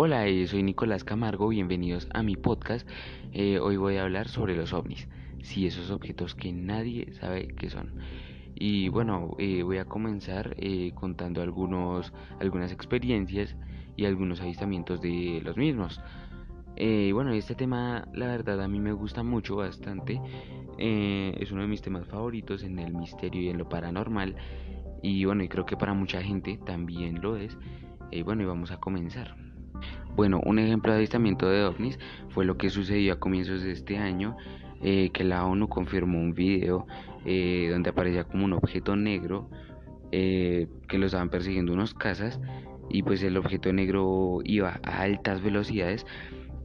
Hola, eh, soy Nicolás Camargo, bienvenidos a mi podcast. Eh, hoy voy a hablar sobre los ovnis, sí, esos objetos que nadie sabe qué son. Y bueno, eh, voy a comenzar contando algunos, algunas experiencias y algunos avistamientos de los mismos. bueno, este tema la verdad a mí me gusta mucho, bastante. es uno de mis temas favoritos en el misterio y en lo paranormal. Y bueno, y creo que para mucha gente también lo es. Bueno, y vamos a comenzar. Bueno, un ejemplo de avistamiento de ovnis fue lo que sucedió a comienzos de este año, eh, que la ONU confirmó un video eh, donde aparecía como un objeto negro eh, que lo estaban persiguiendo unos cazas y pues el objeto negro iba a altas velocidades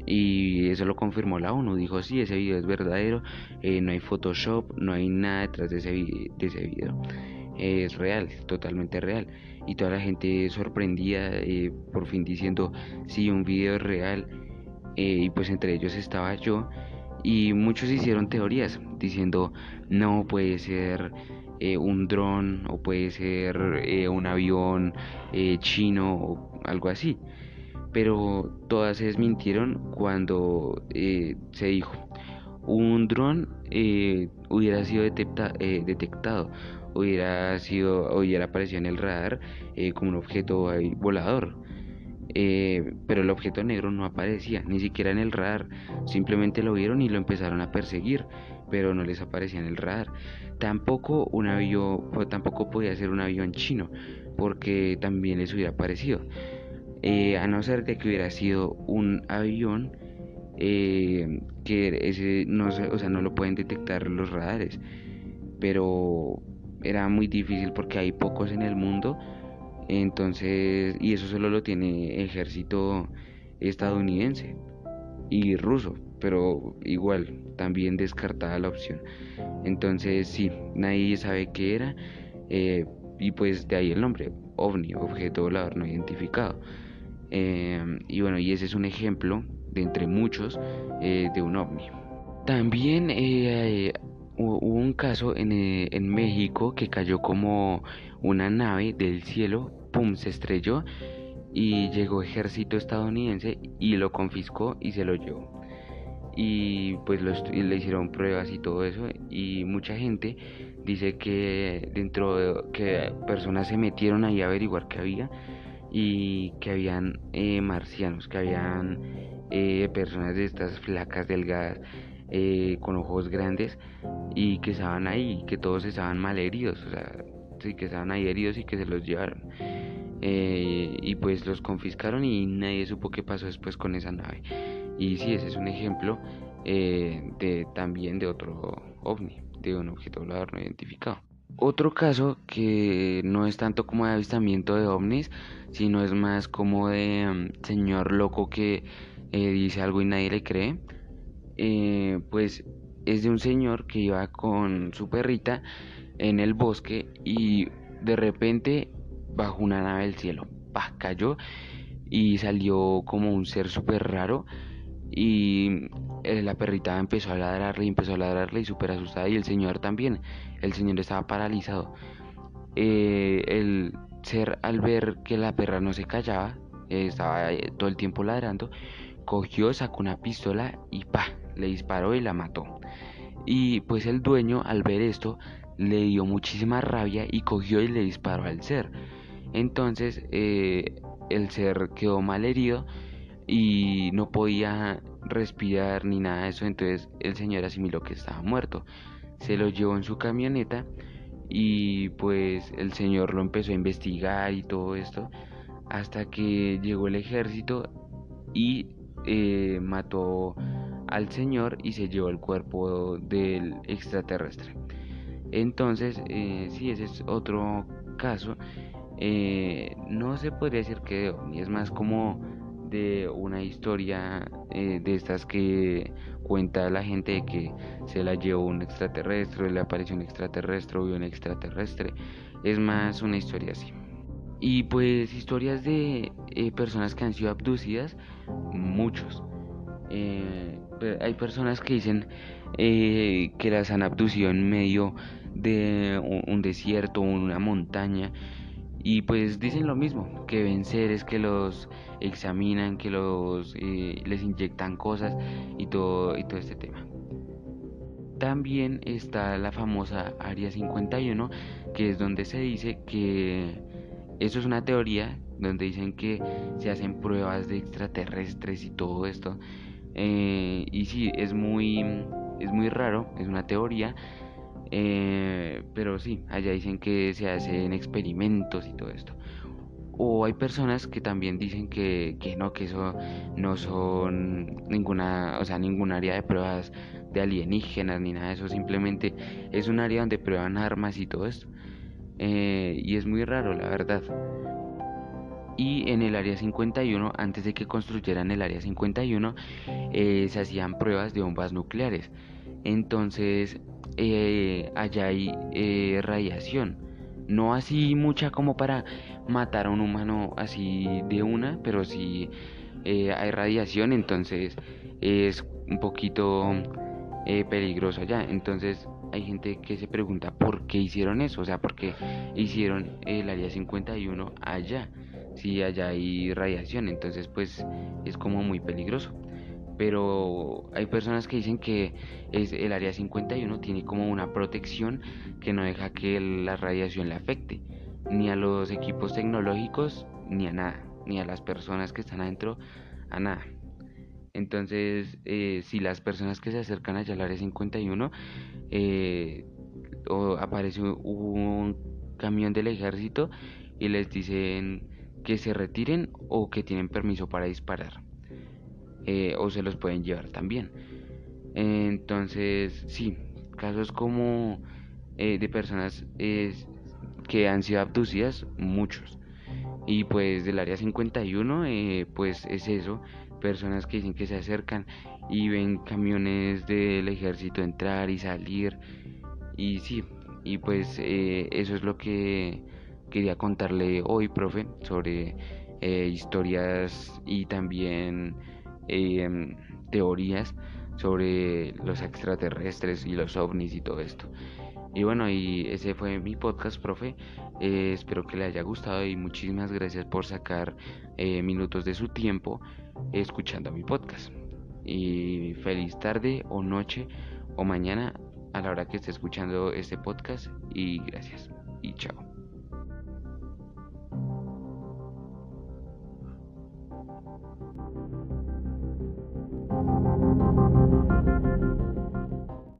y eso lo confirmó la ONU, dijo sí, ese video es verdadero, no hay Photoshop, no hay nada detrás de ese, de ese video es real, totalmente real. Y toda la gente sorprendía, eh, por fin diciendo, sí, un video es real. Eh, y pues entre ellos estaba yo. Y muchos hicieron teorías diciendo, no puede ser eh, un dron o puede ser un avión chino o algo así. Pero todas se desmintieron cuando se dijo, un dron hubiera sido detectado hubiera sido hubiera aparecido en el radar eh, como un objeto volador. Eh, pero el objeto negro no aparecía ni siquiera en el radar. Simplemente lo vieron y lo empezaron a perseguir pero no les aparecía en el radar. Tampoco un avión tampoco podía ser un avión chino porque también les hubiera aparecido. Eh, a no ser de que hubiera sido un avión que ese no o sea no lo pueden detectar los radares pero era muy difícil porque hay pocos en el mundo. Entonces, y eso solo lo tiene ejército estadounidense y ruso, pero igual, también descartada la opción. Entonces, sí, nadie sabe qué era, eh, y pues de ahí el nombre, ovni, objeto volador no identificado. Eh, y bueno, y ese es un ejemplo de entre muchos eh, de un ovni. También hubo un caso en, eh, en, México que cayó como una nave del cielo, pum, se estrelló y llegó ejército estadounidense y lo confiscó y se lo llevó. Y pues le hicieron pruebas y todo eso y mucha gente dice que dentro de que personas se metieron ahí a averiguar qué había y que habían eh, marcianos, que habían eh, personas de estas flacas delgadas eh, con ojos grandes y que estaban ahí, que todos estaban mal heridos, o sea, sí, que estaban ahí heridos y que se los llevaron. Eh, y pues los confiscaron y nadie supo qué pasó después con esa nave. Y sí, ese es un ejemplo eh, de también de otro ovni, de un objeto volador no identificado. Otro caso que no es tanto como de avistamiento de ovnis, sino es más como de mm, señor loco que dice algo y nadie le cree. Eh, pues es de un señor que iba con su perrita en el bosque y de repente bajo una nave del cielo, bah, cayó y salió como un ser súper raro y eh, la perrita empezó a ladrarle y empezó a ladrarle y súper asustada y el señor también, el señor estaba paralizado. Eh, el ser al ver que la perra no se callaba, estaba todo el tiempo ladrando, cogió, sacó una pistola y pa, le disparó y la mató. Y pues el dueño al ver esto le dio muchísima rabia y cogió y le disparó al ser. Entonces eh, el ser quedó mal herido y no podía respirar ni nada de eso. Entonces el señor asimiló que estaba muerto. Se lo llevó en su camioneta y pues el señor lo empezó a investigar y todo esto hasta que llegó el ejército y eh, mató al Señor y se llevó el cuerpo del extraterrestre. Entonces, eh, si ese es otro caso. Eh, no se podría decir que es más como de una historia eh, de estas que cuenta la gente de que se la llevó un extraterrestre, le apareció un extraterrestre, vio un extraterrestre. Es más una historia así. Y pues historias de personas que han sido abducidas, muchos. Eh, hay personas que dicen eh, que las han abducido en medio de un, desierto una montaña Y pues dicen lo mismo, que ven seres que los examinan, que los eh, les inyectan cosas y todo, y todo este tema. También está la famosa Área 51, que es donde se dice que eso es una teoría donde dicen que se hacen pruebas de extraterrestres y todo esto. Eh, y sí, es muy, es muy raro, es una teoría. Eh, pero sí, allá dicen que se hacen experimentos y todo esto. O hay personas que también dicen que, que no, que eso no son ninguna, o sea, ningún área de pruebas de alienígenas ni nada de eso, simplemente es un área donde prueban armas y todo esto. Eh, y es muy raro, la verdad. Y en el área 51, antes de que construyeran el área 51, eh, se hacían pruebas de bombas nucleares. Entonces, eh, allá hay radiación. No así mucha como para matar a un humano así de una, pero sí hay radiación, entonces es un poquito peligroso allá. Entonces, hay gente que se pregunta por qué hicieron eso, o sea, por qué hicieron el área 51 allá, si allá hay radiación, entonces pues es como muy peligroso. Pero hay personas que dicen que es el área 51 tiene como una protección que no deja que la radiación le afecte, ni a los equipos tecnológicos, ni a nada, ni a las personas que están adentro, a nada. Entonces, eh, si las personas que se acercan allá al área 51, eh, aparece un camión del ejército y les dicen que se retiren o que tienen permiso para disparar, eh, o se los pueden llevar también. Entonces, sí, casos como de personas que han sido abducidas, muchos. Y pues del área 51, pues es eso personas que dicen que se acercan y ven camiones del ejército entrar y salir. Y sí, y pues eh, eso es lo que quería contarle hoy, profe, sobre eh, historias y también em, teorías sobre los extraterrestres y los ovnis y todo esto. Y bueno, y ese fue mi podcast, profe. Eh, espero que le haya gustado y muchísimas gracias por sacar minutos de su tiempo escuchando mi podcast. Y feliz tarde o noche o mañana a la hora que esté escuchando este podcast. Y gracias. Y chao.